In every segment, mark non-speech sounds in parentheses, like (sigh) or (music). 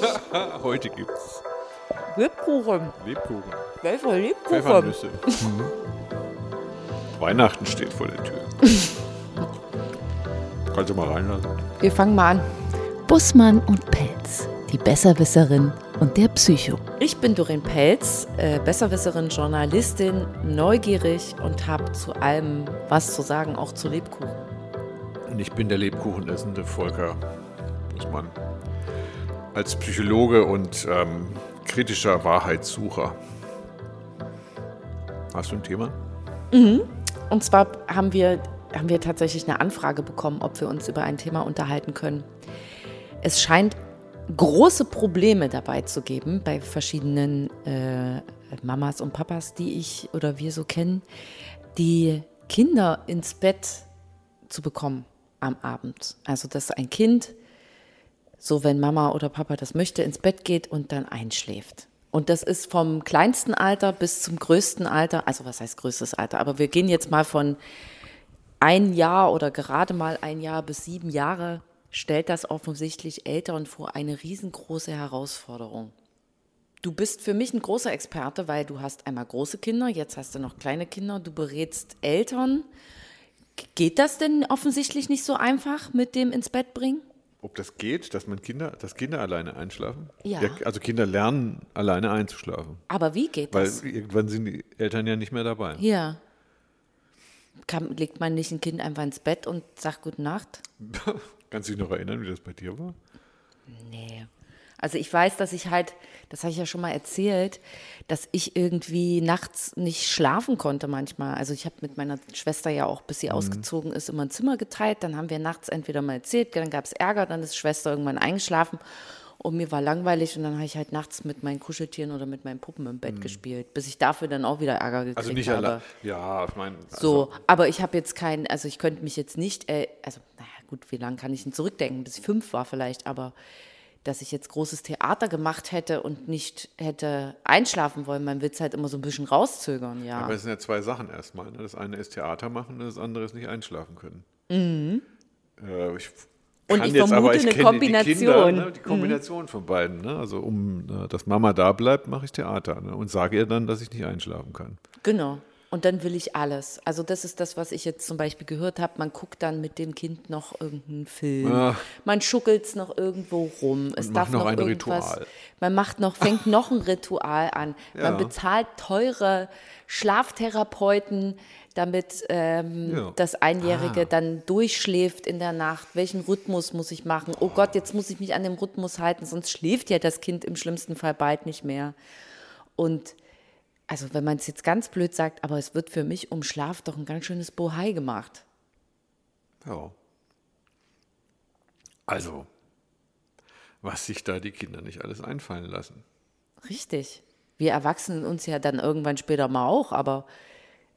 (laughs) Heute gibt's Lebkuchen. Lebkuchen. Welcher Lebkuchen? Pfeffernüsse. Mhm. Weihnachten steht vor der Tür. (laughs) Kannst du mal reinlassen? Wir fangen mal an. Bussmann und Pelz, die Besserwisserin und der Psycho. Ich bin Doreen Pelz, äh, Besserwisserin, Journalistin, neugierig und habe zu allem was zu sagen, auch zu Lebkuchen. Und ich bin der Lebkuchenessende Volker Bussmann. Als Psychologe und ähm, kritischer Wahrheitssucher. Hast du ein Thema? Und zwar haben wir, haben wir tatsächlich eine Anfrage bekommen, ob wir uns über ein Thema unterhalten können. Es scheint große Probleme dabei zu geben bei verschiedenen äh, Mamas und Papas, die ich oder wir so kennen, die Kinder ins Bett zu bekommen am Abend. Also dass ein Kind, so wenn Mama oder Papa das möchte, ins Bett geht und dann einschläft. Und das ist vom kleinsten Alter bis zum größten Alter, also was heißt größtes Alter, aber wir gehen jetzt mal von ein Jahr oder gerade mal ein Jahr bis sieben Jahre, stellt das offensichtlich Eltern vor eine riesengroße Herausforderung. Du bist für mich ein großer Experte, weil du hast einmal große Kinder, jetzt hast du noch kleine Kinder, du berätst Eltern. Geht das denn offensichtlich nicht so einfach mit dem ins Bett bringen? Ob das geht, dass man Kinder, dass Kinder alleine einschlafen? Ja. Also Kinder lernen, alleine einzuschlafen. Aber wie geht Weil das? irgendwann sind die Eltern ja nicht mehr dabei. Ja. Kann, legt man nicht ein Kind einfach ins Bett und sagt Gute Nacht? (laughs) Kannst du dich noch erinnern, wie das bei dir war? Nee. Also ich weiß, dass ich halt, das habe ich ja schon mal erzählt, dass ich irgendwie nachts nicht schlafen konnte manchmal. Also ich habe mit meiner Schwester ja auch, bis sie ausgezogen ist, immer ein Zimmer geteilt. Dann haben wir nachts entweder mal erzählt, dann gab es Ärger, dann ist Schwester irgendwann eingeschlafen und mir war langweilig und dann habe ich halt nachts mit meinen Kuscheltieren oder mit meinen Puppen im Bett gespielt, bis ich dafür dann auch wieder Ärger gekriegt Also nicht habe. allein. Ja, ich meine. So, aber ich habe jetzt keinen, also ich könnte mich jetzt nicht, äh, also naja gut, wie lange kann ich denn zurückdenken, bis ich fünf war vielleicht, aber dass ich jetzt großes Theater gemacht hätte und nicht hätte einschlafen wollen, man will es halt immer so ein bisschen rauszögern, ja. Aber es sind ja zwei Sachen erstmal. Ne? Das eine ist Theater machen, das andere ist nicht einschlafen können. Äh, ich Mhm. Und ich jetzt, vermute ich eine kenne die Kinder, Kombination. Mhm. ne? die Kombination von beiden. Ne? Also um, äh, dass Mama da bleibt, mache ich Theater ne? und sage ihr dann, dass ich nicht einschlafen kann. Genau. Und dann will ich alles. Also das ist das, was ich jetzt zum Beispiel gehört habe. Man guckt dann mit dem Kind noch irgendeinen Film. Ah. Man schuckelt es noch irgendwo rum. Es darf noch noch, ein irgendwas. Ritual. Man macht noch, fängt (laughs) noch ein Ritual an. Ja. Man bezahlt teure Schlaftherapeuten, damit ähm, Ja. das Einjährige Ah. dann durchschläft in der Nacht. Welchen Rhythmus muss ich machen? Oh Gott, jetzt muss ich mich an den Rhythmus halten, sonst schläft ja das Kind im schlimmsten Fall bald nicht mehr. Und also wenn man es jetzt ganz blöd sagt, aber es wird für mich um Schlaf doch ein ganz schönes Bohai gemacht. Ja. Also, was sich da die Kinder nicht alles einfallen lassen. Richtig. Wir Erwachsenen uns ja dann irgendwann später mal auch, aber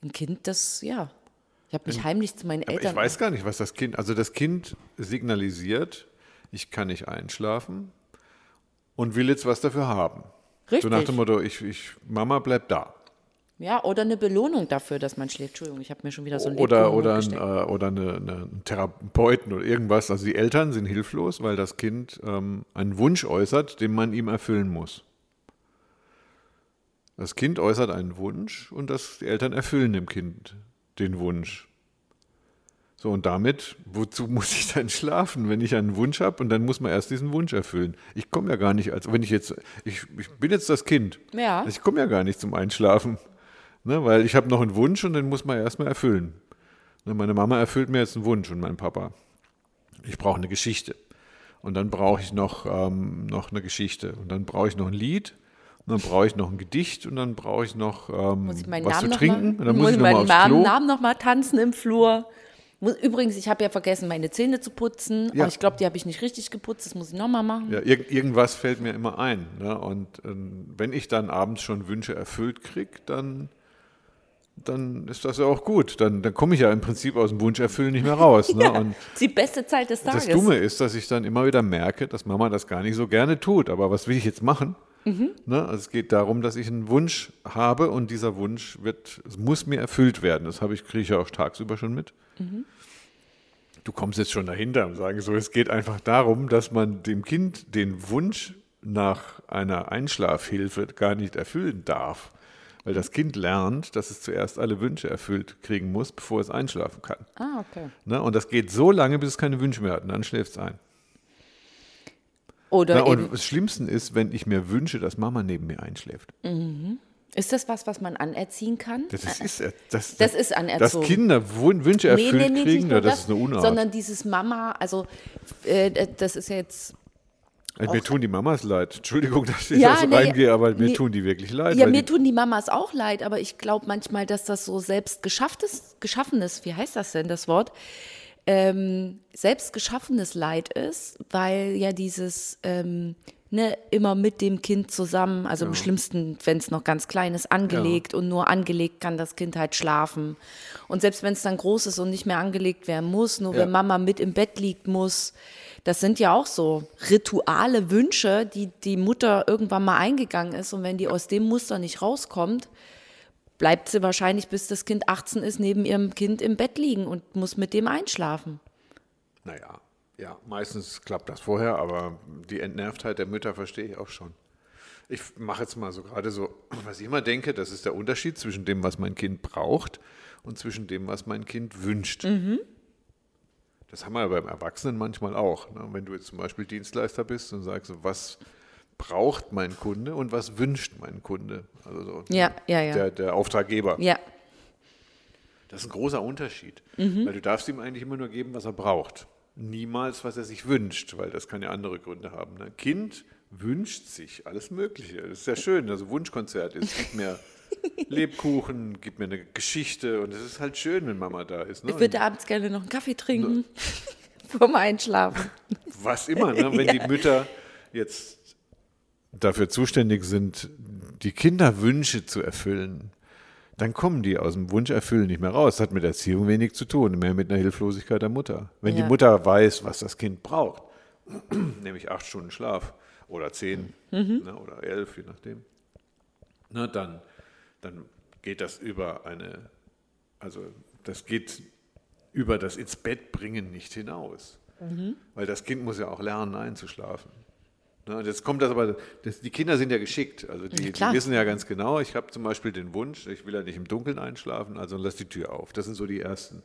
ein Kind, das, ja. Ich habe mich heimlich zu meinen Aber Eltern. ich weiß gar nicht, was das Kind, also das Kind signalisiert, ich kann nicht einschlafen und will jetzt was dafür haben. Richtig. So nach dem Motto, ich, ich, Mama bleibt da. ja, oder eine Belohnung dafür, dass man schläft. Entschuldigung, ich habe mir schon wieder so ein Oder, oder, ein, äh, oder eine, eine, einen Therapeuten oder irgendwas. Also die Eltern sind hilflos, weil das Kind ähm, einen Wunsch äußert, den man ihm erfüllen muss. Das Kind äußert einen Wunsch und das, die Eltern erfüllen dem Kind den Wunsch. So, und damit, wozu muss ich dann schlafen, wenn ich einen Wunsch habe und dann muss man erst diesen Wunsch erfüllen? Ich komme ja gar nicht, als wenn ich jetzt, ich, ich bin jetzt das Kind. Ja. Ich komme ja gar nicht zum Einschlafen. Ne, weil ich habe noch einen Wunsch und den muss man erstmal erfüllen. Ne, meine Mama erfüllt mir jetzt einen Wunsch und mein Papa. Ich brauche eine Geschichte. Und dann brauche ich noch, ähm, noch eine Geschichte. Und dann brauche ich noch ein Lied. Und dann brauche ich noch ein Gedicht. Und dann brauche ich noch ähm, muss ich meinen was Namen zu trinken. Mal, und dann muss ich noch mal meinen Namen, Klo. Namen noch mal tanzen im Flur. Übrigens, ich habe ja vergessen, meine Zähne zu putzen. Ja. Aber ich glaube, die habe ich nicht richtig geputzt. Das muss ich noch mal machen. Ja, irg irgendwas fällt mir immer ein. Ne? Und ähm, wenn ich dann abends schon Wünsche erfüllt kriege, dann, dann ist das ja auch gut. Dann, dann komme ich ja im Prinzip aus dem Wunscherfüllen nicht mehr raus. (laughs) Ne? Und Die beste Zeit des Tages. das Dumme ist, dass ich dann immer wieder merke, dass Mama das gar nicht so gerne tut. Aber was will ich jetzt machen? Mhm. Ne? Also es geht darum, dass ich einen Wunsch habe und dieser Wunsch wird, es muss mir erfüllt werden. Das habe ich, kriege ich ja auch tagsüber schon mit. Mhm. Du kommst jetzt schon dahinter und sagst so, es geht einfach darum, dass man dem Kind den Wunsch nach einer Einschlafhilfe gar nicht erfüllen darf. Weil das Kind lernt, dass es zuerst alle Wünsche erfüllt kriegen muss, bevor es einschlafen kann. Ah, okay. Ne? Und das geht so lange, bis es keine Wünsche mehr hat. Und dann schläft es ein. Oder Na, und das Schlimmste ist, wenn ich mir wünsche, dass Mama neben mir einschläft. ist das was, was man anerziehen kann? Das ist, ist er- das, Das ist anerzogen. Dass Kinder Wünsche Nee, erfüllt nee, nee, kriegen, nur ja, das, das, ist eine Unart. sondern dieses Mama, also äh, das ist ja jetzt Also mir tun die Mamas leid. Entschuldigung, dass ich Ja, da so nee, reingehe, aber mir nee. tun die wirklich leid. Ja, mir tun die Mamas auch leid, aber ich glaube manchmal, dass das so selbst geschafftes, geschaffenes, wie heißt das denn, das Wort? Ähm, selbst geschaffenes Leid ist, weil ja dieses ähm, ne, immer mit dem Kind zusammen, also im schlimmsten, wenn es noch ganz klein ist, angelegt und nur angelegt kann das Kind halt schlafen. Und selbst wenn es dann groß ist und nicht mehr angelegt werden muss, nur Ja. wenn Mama mit im Bett liegt muss, das sind ja auch so rituale Wünsche, die die Mutter irgendwann mal eingegangen ist. Und wenn die aus dem Muster nicht rauskommt, bleibt sie wahrscheinlich, bis das Kind 18 ist, neben ihrem Kind im Bett liegen und muss mit dem einschlafen. naja, ja, meistens klappt das vorher, aber die Entnervtheit der Mütter verstehe ich auch schon. Ich mache jetzt mal so gerade so, (clears throat) was ich immer denke, das ist der Unterschied zwischen dem, was mein Kind braucht und zwischen dem, was mein Kind wünscht. Das haben wir ja beim Erwachsenen manchmal auch. Ne? Wenn du jetzt zum Beispiel Dienstleister bist und sagst, was braucht mein Kunde und was wünscht mein Kunde? Also so Ja, ja, ja. Der, der Auftraggeber. Ja, Das ist ein großer Unterschied, Mhm. weil du darfst ihm eigentlich immer nur geben, was er braucht. Niemals, was er sich wünscht, weil das kann ja andere Gründe haben. Ne? Kind wünscht sich alles Mögliche. Das ist ja schön, also Wunschkonzert ist. Gib mir (laughs) Lebkuchen, gib mir eine Geschichte und es ist halt schön, wenn Mama da ist. Ne? ich würde abends gerne noch einen Kaffee trinken (laughs) vorm Einschlafen. was immer, ne? wenn die Mütter jetzt dafür zuständig sind, die Kinderwünsche zu erfüllen, dann kommen die aus dem Wunscherfüllen nicht mehr raus. Das hat mit Erziehung wenig zu tun, mehr mit einer Hilflosigkeit der Mutter. Wenn Ja. die Mutter weiß, was das Kind braucht, (clears throat) nämlich acht Stunden Schlaf oder zehn ne, oder elf, je nachdem, na, dann, dann geht das über eine, also das geht über das ins Bett bringen nicht hinaus. Weil das Kind muss ja auch lernen, einzuschlafen. Ne, jetzt kommt das aber, das, die Kinder sind ja geschickt. Also die, die wissen ja ganz genau, ich habe zum Beispiel den Wunsch, ich will ja nicht im Dunkeln einschlafen, also lass die Tür auf. Das sind so die ersten.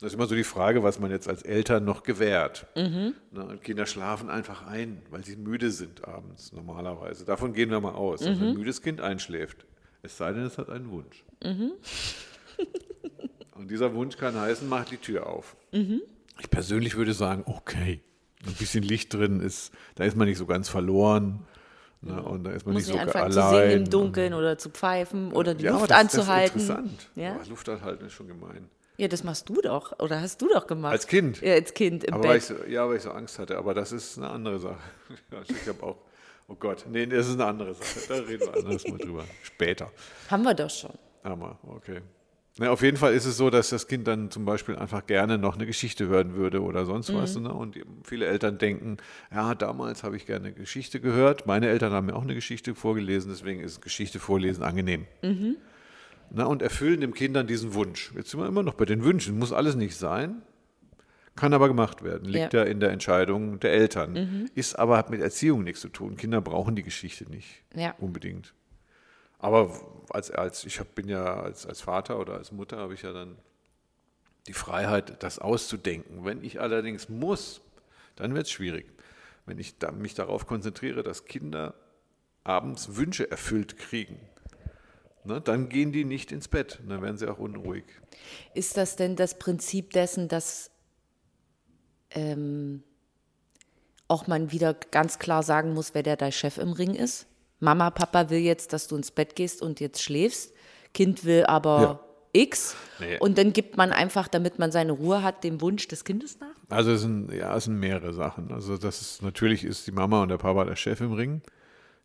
Das ist immer so die Frage, was man jetzt als Eltern noch gewährt. Mhm. Ne, und Kinder schlafen einfach ein, weil sie müde sind abends normalerweise. Davon gehen wir mal aus. Also Mhm. ein müdes Kind einschläft. Es sei denn, es hat einen Wunsch. Mhm. (laughs) Und dieser Wunsch kann heißen, mach die Tür auf. Mhm. Ich persönlich würde sagen, okay, ein bisschen Licht drin ist, da ist man nicht so ganz verloren. Ne, und da ist man Muss nicht so anfangen zu allein. singen im Dunkeln oder zu pfeifen oder die ja, Luft das, anzuhalten. Das ist interessant. Ja? Aber Luft anhalten ist schon gemein. ja, das machst du doch. Oder hast du doch gemacht? Als Kind? Ja, als Kind im Aber weil Bett. ich so, ja, weil ich so Angst hatte. Aber das ist eine andere Sache. (laughs) Ich habe auch, oh Gott, nee, das ist eine andere Sache. Da reden wir (laughs) anderes mal drüber. Später. Haben wir doch schon. Aber okay. Na, auf jeden Fall ist es so, dass das Kind dann zum Beispiel einfach gerne noch eine Geschichte hören würde oder sonst was. Ne? Und viele Eltern denken, ja, damals habe ich gerne eine Geschichte gehört. Meine Eltern haben mir auch eine Geschichte vorgelesen, deswegen ist Geschichte vorlesen angenehm. Na, und erfüllen dem Kind dann diesen Wunsch. Jetzt sind wir immer noch bei den Wünschen. Muss alles nicht sein, kann aber gemacht werden. Liegt ja, Ja. in der Entscheidung der Eltern. Ist aber hat mit Erziehung nichts zu tun. Kinder brauchen die Geschichte nicht Ja. unbedingt. Aber als, als ich hab, bin ja als, als Vater oder als Mutter habe ich ja dann die Freiheit, das auszudenken. Wenn ich allerdings muss, dann wird es schwierig. Wenn ich mich darauf konzentriere, dass Kinder abends Wünsche erfüllt kriegen, ne, dann gehen die nicht ins Bett. Dann werden sie auch unruhig. Ist das denn das Prinzip dessen, dass ähm, auch man wieder ganz klar sagen muss, wer der dein Chef im Ring ist? Mama, Papa will jetzt, dass du ins Bett gehst und jetzt schläfst. Kind will aber Ja. X. Nee. Und dann gibt man einfach, damit man seine Ruhe hat, dem Wunsch des Kindes nach? Also es sind, ja, es sind mehrere Sachen. Also das ist, natürlich ist die Mama und der Papa der Chef im Ring.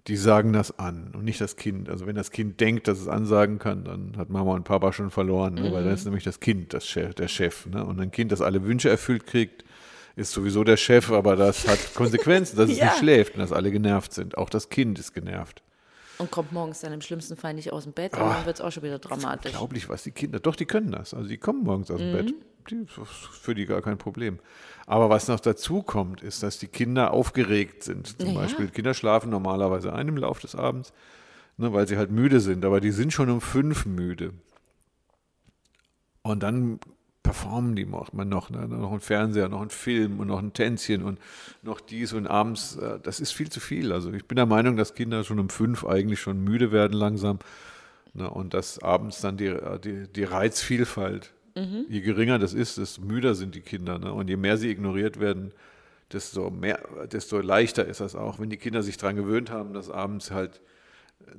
Die sagen das an und nicht das Kind. Also wenn das Kind denkt, dass es ansagen kann, dann hat Mama und Papa schon verloren, ne? weil dann ist nämlich das Kind das Chef, der Chef. Ne? Und ein Kind, das alle Wünsche erfüllt kriegt, ist sowieso der Chef, aber das hat (laughs) Konsequenzen, dass es Ja. nicht schläft und dass alle genervt sind. Auch das Kind ist genervt. Und kommt morgens dann im schlimmsten Fall nicht aus dem Bett und Ah. dann wird es auch schon wieder dramatisch. Unglaublich, was die Kinder, doch, die können das. Also die kommen morgens aus dem Bett. die, für die gar kein Problem. Aber was noch dazu kommt, ist, dass die Kinder aufgeregt sind. Zum ja. Beispiel, Kinder schlafen normalerweise ein im Laufe des Abends, ne, weil sie halt müde sind. Aber die sind schon um fünf müde. Und dann performen die macht man noch, ne? noch ein Fernseher, noch ein Film und noch ein Tänzchen und noch dies und abends, äh, das ist viel zu viel. Also ich bin der Meinung, dass Kinder schon um fünf eigentlich schon müde werden langsam ne? und dass abends dann die, äh, die, die Reizvielfalt, je geringer das ist, desto müder sind die Kinder ne? und je mehr sie ignoriert werden, desto, mehr, desto leichter ist das auch, wenn die Kinder sich daran gewöhnt haben, dass abends halt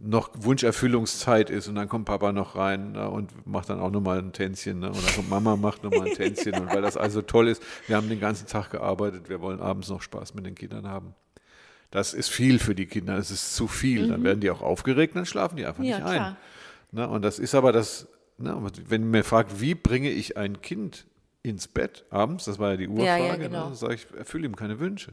noch Wunscherfüllungszeit ist und dann kommt Papa noch rein ne, und macht dann auch nochmal ein Tänzchen ne, und dann kommt Mama, macht nochmal ein Tänzchen und weil das also toll ist, wir haben den ganzen Tag gearbeitet, wir wollen abends noch Spaß mit den Kindern haben. Das ist viel für die Kinder, das ist zu viel. Dann werden die auch aufgeregt, dann schlafen die einfach Mhm. Ja, nicht ein. klar. Ne, und das ist aber das, ne, wenn man mir fragt, wie bringe ich ein Kind ins Bett abends, das war ja die Urfrage, Ja, ja, genau. ne, sage ich, erfülle ihm keine Wünsche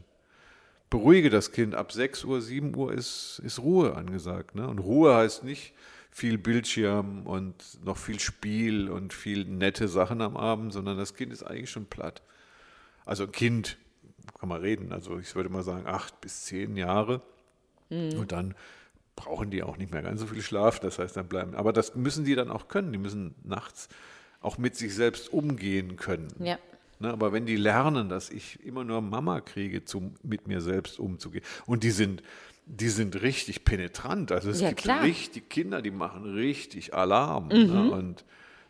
beruhige das Kind. Ab 6 Uhr, 7 Uhr ist, ist Ruhe angesagt. Ne? Und Ruhe heißt nicht viel Bildschirm und noch viel Spiel und viel nette Sachen am Abend, sondern das Kind ist eigentlich schon platt. Also ein Kind, kann man reden, also ich würde mal sagen acht bis zehn Jahre. Und dann brauchen die auch nicht mehr ganz so viel Schlaf, das heißt dann bleiben. Aber das müssen die dann auch können. Die müssen nachts auch mit sich selbst umgehen können. Ja. Ne, aber wenn die lernen, dass ich immer nur Mama kriege, zum, mit mir selbst umzugehen, und die sind, die sind richtig penetrant. Also es Ja, gibt klar. Mhm. richtig Kinder, die machen richtig Alarm. Ne, und,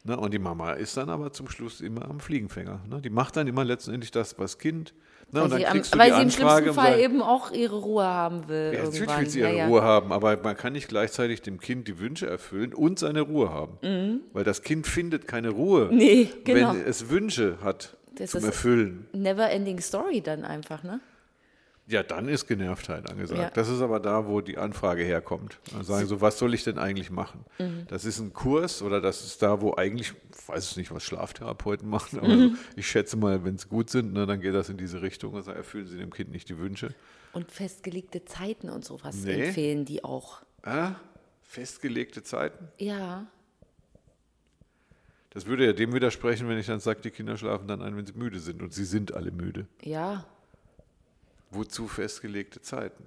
ne, und die Mama ist dann aber zum Schluss immer am Fliegenfänger. Ne, die macht dann immer letztendlich das, was Kind. Ne, Weil und dann sie, am, weil sie im schlimmsten Fall sagst, eben auch ihre Ruhe haben will. ja, natürlich will sie ja, ihre ja. Ruhe haben, aber man kann nicht gleichzeitig dem Kind die Wünsche erfüllen und seine Ruhe haben. Weil das Kind findet keine Ruhe, Mhm. Nee, genau. wenn es Wünsche hat Das zum ist- Erfüllen. Never ending story dann einfach, ne? Ja, dann ist Genervtheit angesagt. Ja. Das ist aber da, wo die Anfrage herkommt. Dann sagen so, was soll ich denn eigentlich machen? Mhm. Das ist ein Kurs oder das ist da, wo eigentlich, ich weiß nicht, was Schlaftherapeuten (laughs) machen, aber Mhm. ich schätze mal, wenn es gut sind, ne, dann geht das in diese Richtung. Also erfüllen sie dem Kind nicht die Wünsche. Und festgelegte Zeiten und sowas Nee. empfehlen die auch. Ah, festgelegte Zeiten? Ja. Das würde ja dem widersprechen, wenn ich dann sage, die Kinder schlafen dann ein, wenn sie müde sind. Und sie sind alle müde. Ja. Wozu festgelegte Zeiten?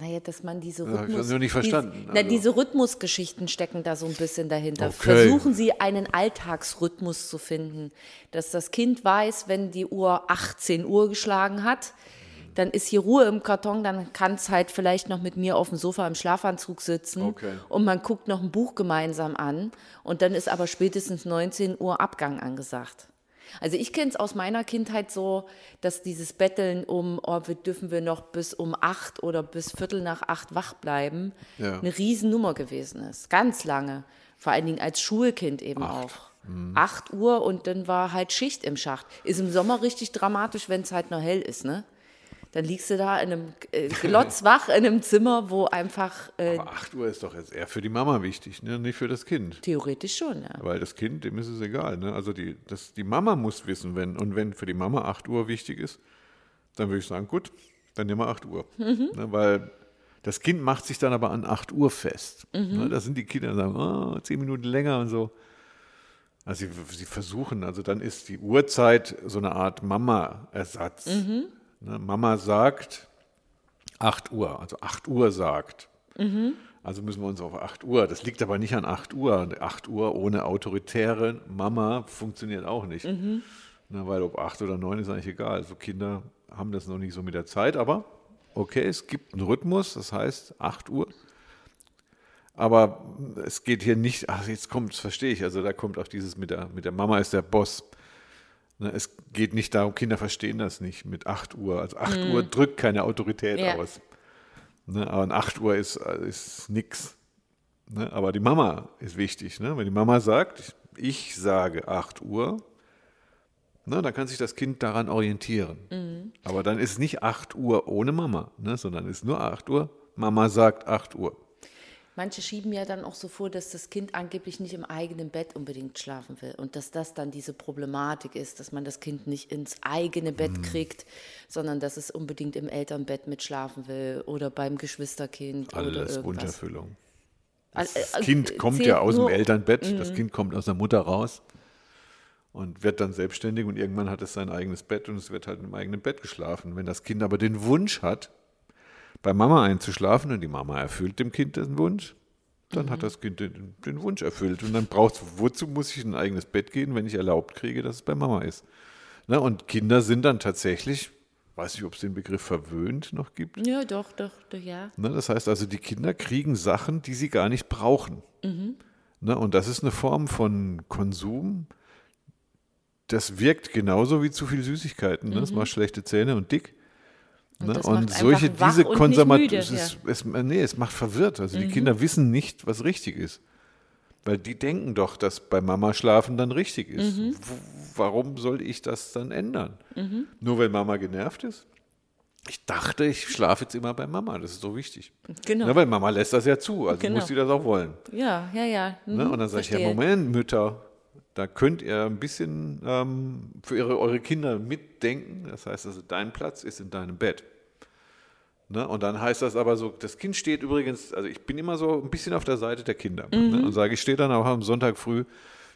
Naja, dass man diese Ja, hab ich Rhythmus... noch nicht verstanden, Diese, na, also. diese Rhythmusgeschichten stecken da so ein bisschen dahinter. Okay. Versuchen Sie einen Alltagsrhythmus zu finden, dass das Kind weiß, wenn die Uhr 18 Uhr geschlagen hat, dann ist hier Ruhe im Karton, dann kann es halt vielleicht noch mit mir auf dem Sofa im Schlafanzug sitzen Okay. und man guckt noch ein Buch gemeinsam an und dann ist aber spätestens 19 Uhr Abgang angesagt. Also ich kenne es aus meiner Kindheit so, dass dieses Betteln um, oh, dürfen wir noch bis um acht oder bis Viertel nach acht wach bleiben, Ja. eine Riesennummer gewesen ist. Ganz lange. Vor allen Dingen als Schulkind eben auch. Mhm. Acht Uhr und dann war halt Schicht im Schacht. Ist im Sommer richtig dramatisch, wenn es halt noch hell ist, ne? Dann liegst du da in einem äh, glotzwach in einem Zimmer, wo einfach äh, Aber 8 Uhr ist doch jetzt eher für die Mama wichtig, ne? nicht für das Kind. theoretisch schon, ja. Weil das Kind, dem ist es egal. Ne? Also die, das, die Mama muss wissen, wenn, und wenn für die Mama 8 Uhr wichtig ist, dann würde ich sagen, gut, dann nehmen wir 8 Uhr. Mhm. Ne? Weil das Kind macht sich dann aber an 8 Uhr fest. Mhm. Ne? Da sind die Kinder, sagen, oh, 10 Minuten länger und so. Also sie, sie versuchen, also dann ist die Uhrzeit so eine Art Mama-Ersatz. Mhm. Ne? Mama sagt 8 Uhr, also 8 Uhr sagt. Also müssen wir uns auf 8 Uhr. Das liegt aber nicht an 8 Uhr. Und 8 Uhr ohne autoritäre Mama funktioniert auch nicht. Ne, weil ob 8 oder 9 ist eigentlich egal. Also Kinder haben das noch nicht so mit der Zeit, aber okay, es gibt einen Rhythmus, das heißt 8 Uhr. Aber es geht hier nicht, ach, jetzt kommt, das verstehe ich, also da kommt auch dieses mit der, mit der Mama ist der Boss. Ne, Es geht nicht darum, Kinder verstehen das nicht mit 8 Uhr. Also 8 Uhr drückt keine Autorität Ja. aus. Ne, aber an 8 Uhr ist, ist nix. Ne, aber die Mama ist wichtig. Ne? Wenn die Mama sagt, ich sage 8 Uhr, ne, dann kann sich das Kind daran orientieren. Aber dann ist nicht 8 Uhr ohne Mama, ne, sondern ist nur 8 Uhr. Mama sagt 8 Uhr. Manche schieben ja dann auch so vor, dass das Kind angeblich nicht im eigenen Bett unbedingt schlafen will und dass das dann diese Problematik ist, dass man das Kind nicht ins eigene Bett Mhm. kriegt, sondern dass es unbedingt im Elternbett mitschlafen will oder beim Geschwisterkind oder Alles irgendwas. Wunscherfüllung. Das äh, Kind äh, kommt ja aus dem nur- Mhm. Elternbett, das Kind kommt aus der Mutter raus. und wird dann selbstständig und irgendwann hat es sein eigenes Bett und es wird halt im eigenen Bett geschlafen. Wenn das Kind aber den Wunsch hat, bei Mama einzuschlafen und die Mama erfüllt dem Kind den Wunsch, dann mhm. hat das Kind den, den, Wunsch erfüllt. Und dann braucht es, wozu muss ich in ein eigenes Bett gehen, wenn ich erlaubt kriege, dass es bei Mama ist? Ne? Und Kinder sind dann tatsächlich, weiß ich, ob es den Begriff verwöhnt noch gibt. Ja, doch, doch, doch ja. Ne? Das heißt also, die Kinder kriegen Sachen, die sie gar nicht brauchen. Mhm. Ne? Und das ist eine Form von Konsum, das wirkt genauso wie zu viel Süßigkeiten. Ne? Mhm. Das macht schlechte Zähne und dick. Und, ne? und solche, diese Konservativ, es, ja. es, nee, es macht verwirrt. Also mhm. die Kinder wissen nicht, was richtig ist. Weil die denken doch, dass bei Mama schlafen dann richtig ist. Mhm. Warum soll ich das dann ändern? Mhm. Nur weil Mama genervt ist? Ich dachte, ich schlafe jetzt immer bei Mama, das ist so wichtig. Genau. Ja, weil Mama lässt das ja zu, also genau. muss sie das auch wollen. Ja, ja, ja. Mhm, ne? Und dann sage ich, ja, Moment, Mütter, da könnt ihr ein bisschen ähm, für ihre, eure Kinder mitdenken. Das heißt also, dein Platz ist in deinem Bett. Ne? Und dann heißt das aber so, das Kind steht übrigens, also ich bin immer so ein bisschen auf der Seite der Kinder. Ne? Mhm. Ne? Und sage, ich stehe dann auch am Sonntag früh,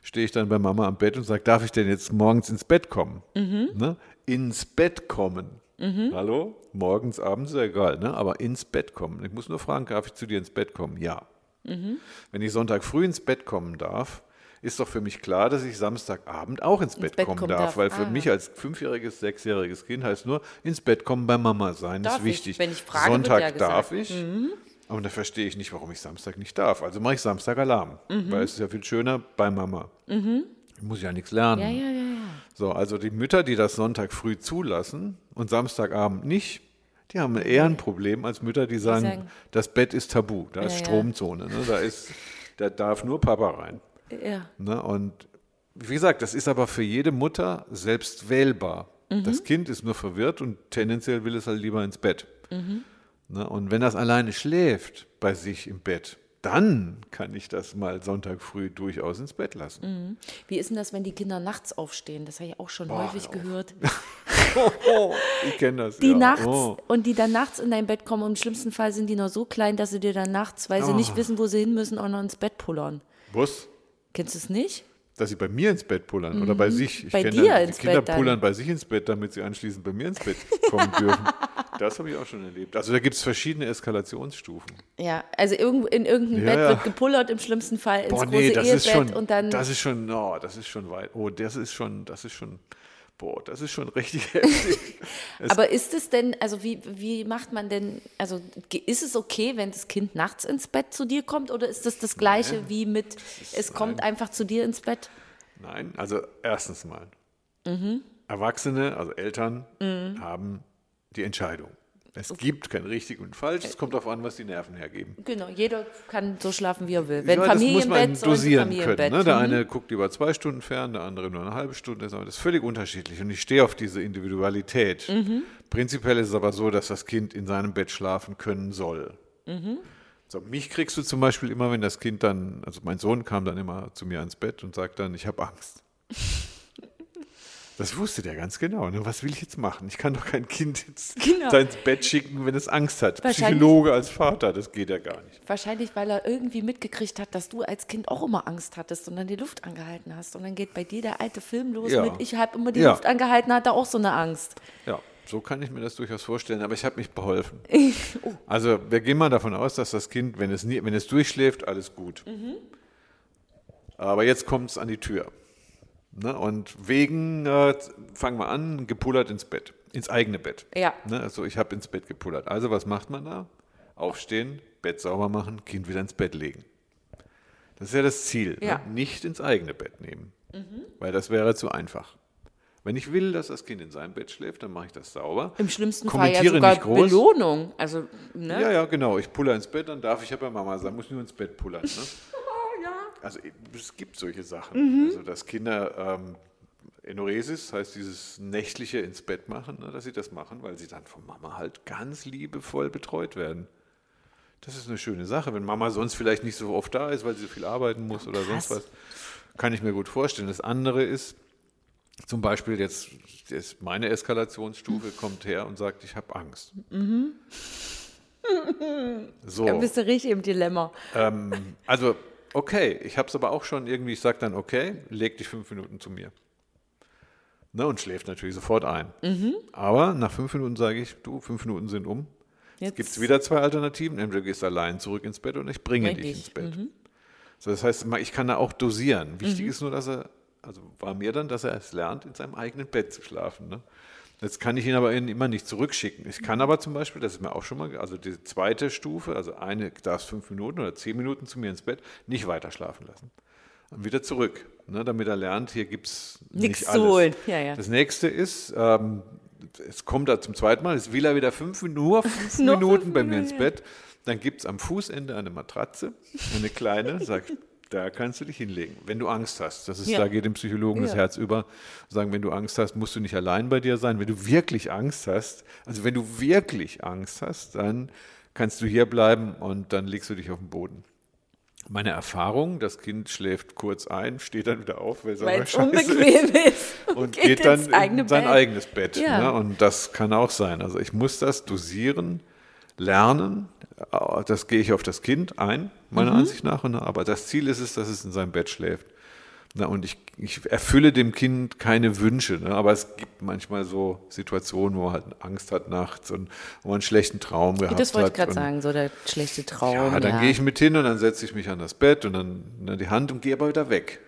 stehe ich dann bei Mama am Bett und sage, darf ich denn jetzt morgens ins Bett kommen? Mhm. Ne? Ins Bett kommen. Mhm. Hallo? Morgens, abends, ist ja egal, ne? aber ins Bett kommen. Ich muss nur fragen, darf ich zu dir ins Bett kommen? Ja. Mhm. Wenn ich Sonntag früh ins Bett kommen darf, ist doch für mich klar, dass ich Samstagabend auch ins, ins Bett, Bett, kommen, kommen darf, darf, Weil für ah. mich als fünfjähriges, sechsjähriges Kind heißt nur, ins Bett kommen bei Mama sein, darf ist wichtig. Ich? Wenn ich frage, Sonntag ja darf ich. Mhm. Aber da verstehe ich nicht, warum ich Samstag nicht darf. Also mache ich Samstag Alarm, mhm. weil es ist ja viel schöner bei Mama. Mhm. Ich muss ja nichts lernen. Ja, ja, ja. So, also die Mütter, die das Sonntag früh zulassen und Samstagabend nicht, die haben eher ein Problem als Mütter, die sagen, die sagen das Bett ist tabu, da ist Stromzone, ne? da, ist, da darf nur Papa rein. Ja. Ne? Und wie gesagt, das ist aber für jede Mutter selbst wählbar. Mhm. Das Kind ist nur verwirrt und tendenziell will es halt lieber ins Bett. Mhm. Ne? Und wenn das alleine schläft bei sich im Bett, dann kann ich das mal Sonntag früh durchaus ins Bett lassen. Mhm. Wie ist denn das, wenn die Kinder nachts aufstehen? Das habe ich auch schon Boah, häufig gehört. (laughs) ich kenne das. Die ja. nachts oh. und die dann nachts in dein Bett kommen und im schlimmsten Fall sind die noch so klein, dass sie dir dann nachts, weil sie oh. nicht wissen, wo sie hin müssen, auch noch ins Bett pullern. Was? Kennst du es nicht? Dass sie bei mir ins Bett pullern mhm. oder bei sich. Ich bei dir dann, ins die Kinder Bett pullern bei sich ins Bett, damit sie anschließend bei mir ins Bett kommen dürfen. (laughs) Das habe ich auch schon erlebt. Also da gibt es verschiedene Eskalationsstufen. Ja, also in irgendein ja, Bett ja. wird gepullert, im schlimmsten Fall ins Boah, nee, große Ehebett schon, und dann. Das ist schon, oh, das ist schon weit. Oh, das ist schon, das ist schon. Boah, das ist schon richtig (laughs) heftig. Aber ist es denn, also wie, wie macht man denn, also ist es okay, wenn das Kind nachts ins Bett zu dir kommt oder ist das das Gleiche nein, wie mit, es nein. kommt einfach zu dir ins Bett? Nein, also erstens mal, mhm. Erwachsene, also Eltern, mhm. haben die Entscheidung. Es okay. gibt kein richtig und falsch, es kommt darauf an, was die Nerven hergeben. Genau, jeder kann so schlafen, wie er will. Wenn ja, Familienbett, das muss man dosieren können. Ne? Der mhm. eine guckt lieber zwei Stunden fern, der andere nur eine halbe Stunde. Das ist völlig unterschiedlich und ich stehe auf diese Individualität. Mhm. Prinzipiell ist es aber so, dass das Kind in seinem Bett schlafen können soll. Mhm. So, mich kriegst du zum Beispiel immer, wenn das Kind dann, also mein Sohn kam dann immer zu mir ans Bett und sagt dann, ich habe Angst. (laughs) Das wusste der ganz genau. Ne? Was will ich jetzt machen? Ich kann doch kein Kind ins, genau. ins Bett schicken, wenn es Angst hat. Psychologe als Vater, das geht ja gar nicht. Wahrscheinlich, weil er irgendwie mitgekriegt hat, dass du als Kind auch immer Angst hattest und dann die Luft angehalten hast. Und dann geht bei dir der alte Film los ja. mit, ich habe immer die ja. Luft angehalten, hat er auch so eine Angst. Ja, so kann ich mir das durchaus vorstellen, aber ich habe mich beholfen. (laughs) oh. Also wir gehen mal davon aus, dass das Kind, wenn es, nie, wenn es durchschläft, alles gut. Mhm. Aber jetzt kommt es an die Tür. Ne? Und wegen, äh, fangen wir an, gepullert ins Bett, ins eigene Bett. Ja. Ne? Also ich habe ins Bett gepullert. Also was macht man da? Aufstehen, Bett sauber machen, Kind wieder ins Bett legen. Das ist ja das Ziel. Ne? Ja. Ne? Nicht ins eigene Bett nehmen, mhm. weil das wäre zu einfach. Wenn ich will, dass das Kind in seinem Bett schläft, dann mache ich das sauber. Im schlimmsten Fall ja sogar Belohnung. Also, ne? Ja, ja, genau. Ich puller ins Bett, dann darf ich ja bei Mama sein, muss nur ins Bett pullern. Ne? (laughs) Also es gibt solche Sachen. Mhm. Also dass Kinder ähm, Enoresis, heißt dieses nächtliche ins Bett machen, ne, dass sie das machen, weil sie dann von Mama halt ganz liebevoll betreut werden. Das ist eine schöne Sache. Wenn Mama sonst vielleicht nicht so oft da ist, weil sie so viel arbeiten muss oder Krass. sonst was, kann ich mir gut vorstellen. Das andere ist, zum Beispiel jetzt, jetzt meine Eskalationsstufe (laughs) kommt her und sagt, ich habe Angst. Mhm. So. Da bist du richtig im Dilemma. Ähm, also Okay, ich habe es aber auch schon irgendwie, ich sage dann, okay, leg dich fünf Minuten zu mir. Ne, und schläft natürlich sofort ein. Aber nach fünf Minuten sage ich, du, fünf Minuten sind um. Jetzt gibt es wieder zwei Alternativen. Entweder du gehst allein zurück ins Bett oder ich bringe Bring dich ins Bett. So, das heißt, ich kann da auch dosieren. Mhm. Wichtig ist nur, dass er, also war mir dann, dass er es lernt, in seinem eigenen Bett zu schlafen. Ne? Jetzt kann ich ihn aber immer nicht zurückschicken. Ich kann aber zum Beispiel, das ist mir auch schon mal, also die zweite Stufe, also eine darfst fünf Minuten oder zehn Minuten zu mir ins Bett, nicht weiter schlafen lassen. Und wieder zurück, ne, damit er lernt, hier gibt es Nix nicht zu alles. holen. Ja, ja. Das nächste ist, ähm, es kommt da zum zweiten Mal, es will er wieder fünf, nur (laughs) fünf Minuten fünf bei mir Minuten, ins Bett. Dann gibt es am Fußende eine Matratze, eine kleine, sag ich, da kannst du dich hinlegen, wenn du Angst hast. Das ist, Ja. da geht dem Psychologen das Ja. Herz über. Sagen, wenn du Angst hast, musst du nicht allein bei dir sein. Wenn du wirklich Angst hast, also wenn du wirklich Angst hast, dann kannst du hier bleiben und dann legst du dich auf den Boden. Meine Erfahrung, das Kind schläft kurz ein, steht dann wieder auf, weil es unbequem ist. (laughs) und geht, dann ins eigene in sein Bett. eigenes Bett. Ja. Ne? Und das kann auch sein. Also ich muss das dosieren, lernen. Das gehe ich auf das Kind ein, meiner Mhm. Ansicht nach. ne? Aber das Ziel ist es, dass es in seinem Bett schläft. Na, und ich, ich erfülle dem Kind keine Wünsche. Ne? Aber es gibt manchmal so Situationen, wo er halt Angst hat nachts und wo man einen schlechten Traum gehabt Das wollte ich hat. gerade und- sagen, so der schlechte Traum. Ja, dann gehe ich mit hin und dann setze ich mich an das Bett und dann ne, die Hand und gehe aber wieder weg.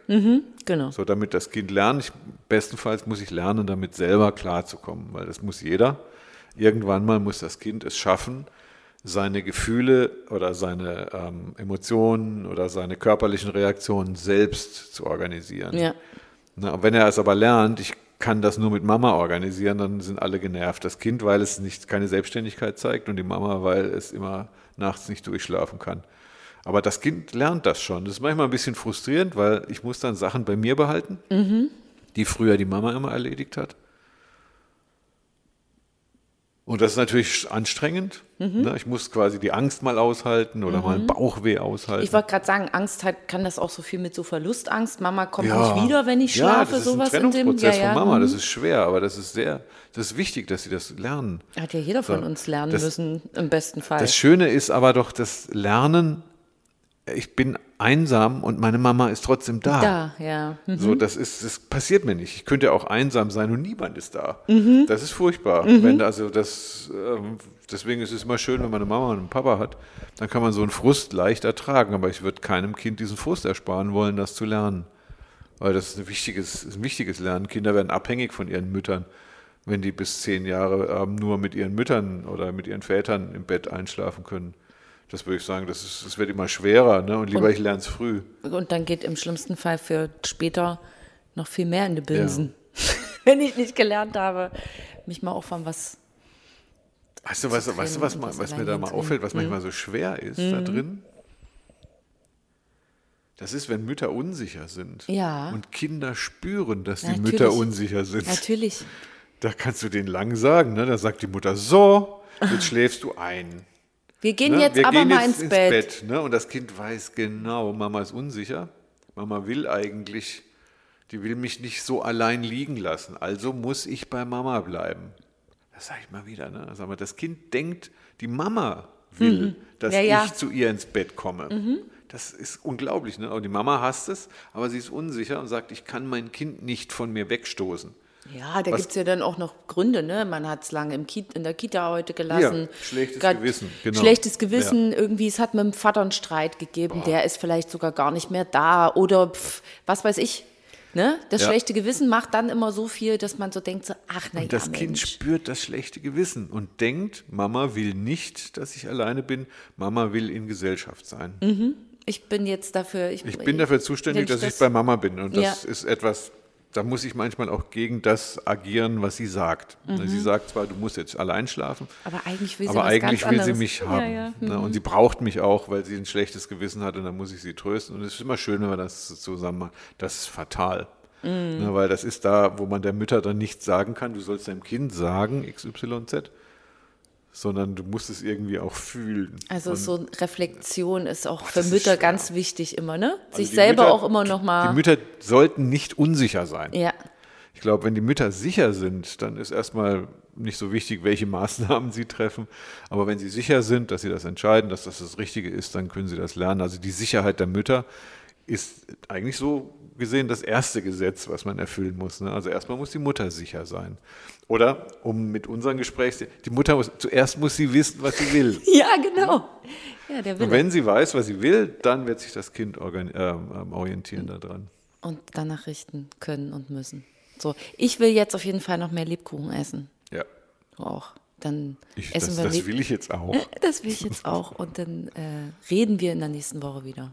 Genau. So, damit das Kind lernt. Ich, bestenfalls muss ich lernen, damit selber klarzukommen, weil das muss jeder. Irgendwann mal muss das Kind es schaffen, seine Gefühle oder seine ähm, Emotionen oder seine körperlichen Reaktionen selbst zu organisieren. Ja. Na, wenn er es aber lernt, ich kann das nur mit Mama organisieren, dann sind alle genervt. Das Kind, weil es nicht keine Selbstständigkeit zeigt und die Mama, weil es immer nachts nicht durchschlafen kann. Aber das Kind lernt das schon. Das ist manchmal ein bisschen frustrierend, weil ich muss dann Sachen bei mir behalten, die früher die Mama immer erledigt hat. Und das ist natürlich anstrengend. Ne? Ich muss quasi die Angst mal aushalten oder mal ein Bauchweh aushalten. Ich wollte gerade sagen, Angst hat, kann das auch so viel mit so Verlustangst. Mama kommt Ja. nicht wieder, wenn ich Ja, schlafe, das ist sowas ein in dem. Trennungsprozess ja, ja. von Mama. Das mhm. ist schwer, aber das ist sehr, das ist wichtig, dass sie das lernen. Hat ja jeder von So, uns lernen das- müssen, im besten Fall. Das Schöne ist aber doch das Lernen. Ich bin einsam und meine Mama ist trotzdem da. da, ja. Hm. So, das ist, das passiert mir nicht. Ich könnte auch einsam sein und niemand ist da. Mhm. Das ist furchtbar. Wenn also das, ähm, deswegen ist es immer schön, wenn man eine Mama und einen Papa hat, dann kann man so einen Frust leicht ertragen. Aber ich würde keinem Kind diesen Frust ersparen wollen, das zu lernen. Weil das ist ein wichtiges, ist ein wichtiges Lernen. Kinder werden abhängig von ihren Müttern, wenn die bis zehn Jahre ähm, nur mit ihren Müttern oder mit ihren Vätern im Bett einschlafen können. Das würde ich sagen, das, ist, das wird immer schwerer. Ne? Und lieber Und- ich lerne es früh. Und dann geht im schlimmsten Fall für später noch viel mehr in die Binsen. (laughs) wenn ich nicht gelernt habe, mich mal auch von was. Weißt du, was, weißt du, was, das was mir da mal auffällt, was manchmal so schwer ist da drin? Das ist, wenn Mütter unsicher sind Ja. und Kinder spüren, dass die Natürlich. Mütter unsicher sind. Natürlich. Da kannst du denen lang sagen. Ne? Da sagt die Mutter, so, jetzt (laughs) schläfst du ein. Wir gehen Ne? jetzt Wir aber gehen mal jetzt ins, Bett. ne? Und das Kind weiß genau, Mama ist unsicher. Mama will eigentlich, die will mich nicht so allein liegen lassen. Also muss ich bei Mama bleiben. Das sage ich mal wieder. Ne? Sag mal, das Kind denkt, die Mama will, dass Mhm. Ja, ja. ich zu ihr ins Bett komme. Das ist unglaublich. Ne? Und die Mama hasst es, aber sie ist unsicher und sagt, ich kann mein Kind nicht von mir wegstoßen. Ja, da gibt es ja dann auch noch Gründe, ne? Man hat es lange im Ki in der Kita heute gelassen. Ja, schlechtes Grad Gewissen, genau. Schlechtes Gewissen, irgendwie, es hat mit dem Vater einen Streit gegeben, der ist vielleicht sogar gar nicht mehr da oder pf, was weiß ich. Ne? Das Ja. schlechte Gewissen macht dann immer so viel, dass man so denkt, so, ach na Und das ja, Kind Mensch. spürt das schlechte Gewissen und denkt, Mama will nicht, dass ich alleine bin. Mama will in Gesellschaft sein. Ich bin jetzt dafür. Ich, Ich bin dafür zuständig, dass ich bei Mama bin. Und das Ja. ist etwas, da muss ich manchmal auch gegen das agieren, was sie sagt. Sie sagt zwar, du musst jetzt allein schlafen, Aber eigentlich will sie aber eigentlich will sie mich Ja, haben. ja. Ne? Und sie braucht mich auch, weil sie ein schlechtes Gewissen hat und dann muss ich sie trösten. Und es ist immer schön, wenn wir das zusammen machen. Das ist fatal. Mhm. Ne? Weil das ist da, wo man der Mütter dann nicht sagen kann, du sollst deinem Kind sagen, XYZ, sondern du musst es irgendwie auch fühlen. Also Und so Reflexion ist auch für Mütter schwer. ganz wichtig immer, ne? also Sich die selber Mütter- auch immer noch Die mal. Mütter sollten nicht unsicher sein. Ja, Ich glaube, wenn die Mütter sicher sind, dann ist erstmal nicht so wichtig, welche (laughs) Maßnahmen sie treffen. Aber wenn sie sicher sind, dass sie das entscheiden, dass das das Richtige ist, dann können sie das lernen. Also die Sicherheit der Mütter ist eigentlich so gesehen das erste Gesetz, was man erfüllen muss. Ne? Also erstmal muss die Mutter sicher sein. Oder um mit unseren Gesprächs, die Mutter muss, zuerst muss sie wissen, was sie will. (laughs) Ja, genau. Ja, der Und wenn sie weiß, was sie will, dann wird sich das Kind ähm, orientieren daran. Und danach richten können und müssen. So, ich will jetzt auf jeden Fall noch mehr Lebkuchen essen. Ja, Du auch. Dann ich, essen das, wir das will ich jetzt auch. (laughs) Das will ich jetzt auch. Und dann äh, reden wir in der nächsten Woche wieder.